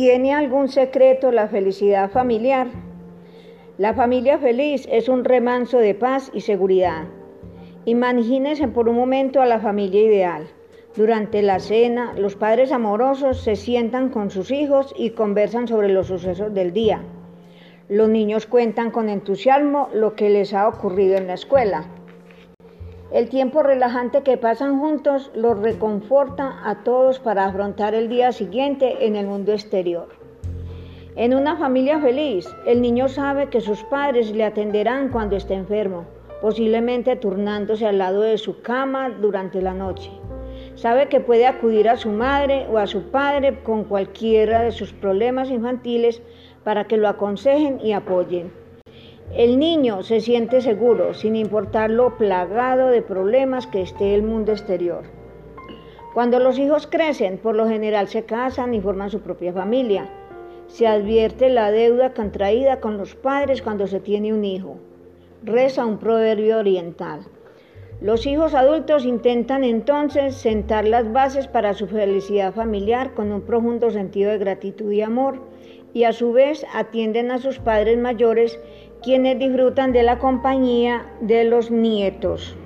¿Tiene algún secreto la felicidad familiar? La familia feliz es un remanso de paz y seguridad. Imagínense por un momento a la familia ideal. Durante la cena, los padres amorosos se sientan con sus hijos y conversan sobre los sucesos del día. Los niños cuentan con entusiasmo lo que les ha ocurrido en la escuela. El tiempo relajante que pasan juntos los reconforta a todos para afrontar el día siguiente en el mundo exterior. En una familia feliz, el niño sabe que sus padres le atenderán cuando esté enfermo, posiblemente turnándose al lado de su cama durante la noche. Sabe que puede acudir a su madre o a su padre con cualquiera de sus problemas infantiles para que lo aconsejen y apoyen. El niño se siente seguro, sin importar lo plagado de problemas que esté el mundo exterior. Cuando los hijos crecen, por lo general se casan y forman su propia familia. Se advierte la deuda contraída con los padres cuando se tiene un hijo. Reza un proverbio oriental. Los hijos adultos intentan entonces sentar las bases para su felicidad familiar con un profundo sentido de gratitud y amor y a su vez atienden a sus padres mayores quienes disfrutan de la compañía de los nietos.